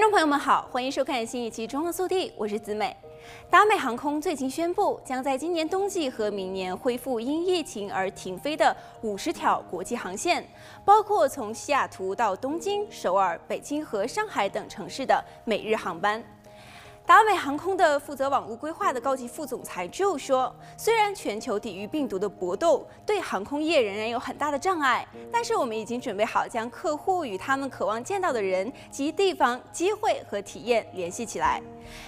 观众朋友们好，欢迎收看新一期《中国速递》，我是子美。达美航空最近宣布，将在今年冬季和明年恢复因疫情而停飞的五十条国际航线，包括从西雅图到东京、首尔、北京和上海等城市的每日航班。达美航空的负责网络规划的高级副总裁就说：“虽然全球抵御病毒的搏斗对航空业仍然有很大的障碍，但是我们已经准备好将客户与他们渴望见到的人及地方、机会和体验联系起来。”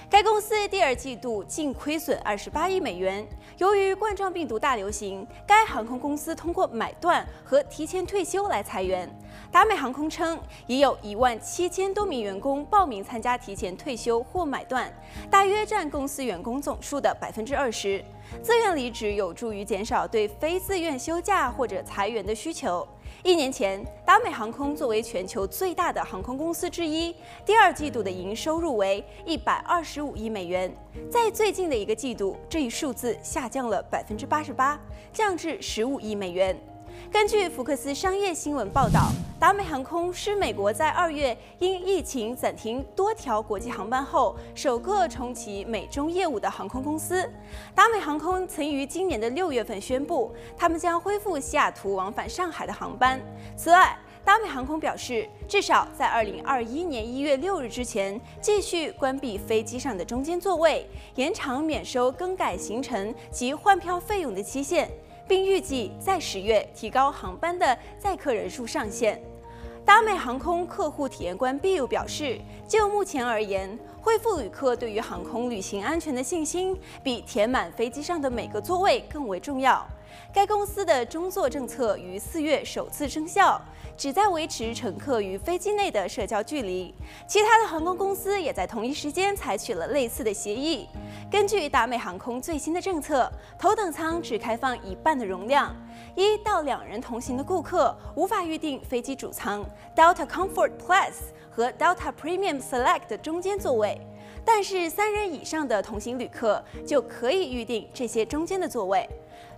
该公司第二季度净亏损二十八亿美元。由于冠状病毒大流行，该航空公司通过买断和提前退休来裁员。达美航空称，已有一万七千多名员工报名参加提前退休或买断，大约占公司员工总数的百分之二十。自愿离职有助于减少对非自愿休假或者裁员的需求。一年前，达美航空作为全球最大的航空公司之一，第二季度的营收入为一百二十五亿美元。在最近的一个季度，这一数字下降了百分之八十八，降至十五亿美元。根据福克斯商业新闻报道，达美航空是美国在二月因疫情暂停多条国际航班后，首个重启美中业务的航空公司。达美航空曾于今年的六月份宣布，他们将恢复西雅图往返上海的航班。此外，达美航空表示，至少在二零二一年一月六日之前，继续关闭飞机上的中间座位，延长免收更改行程及换票费用的期限。并预计在十月提高航班的载客人数上限。达美航空客户体验官 Bill 表示，就目前而言，恢复旅客对于航空旅行安全的信心，比填满飞机上的每个座位更为重要。该公司的中座政策于四月首次生效，旨在维持乘客与飞机内的社交距离。其他的航空公司也在同一时间采取了类似的协议。根据达美航空最新的政策，头等舱只开放一半的容量，一到两人同行的顾客无法预订飞机主舱 Delta Comfort Plus 和 Delta Premium Select 的中间座位，但是三人以上的同行旅客就可以预订这些中间的座位。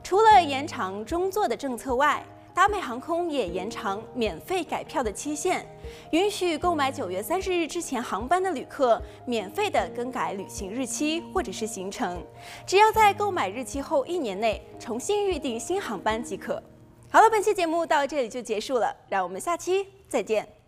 除了延长中座的政策外，达美航空也延长免费改票的期限，允许购买九月三十日之前航班的旅客免费的更改旅行日期或者是行程，只要在购买日期后一年内重新预订新航班即可。好了，本期节目到这里就结束了，让我们下期再见。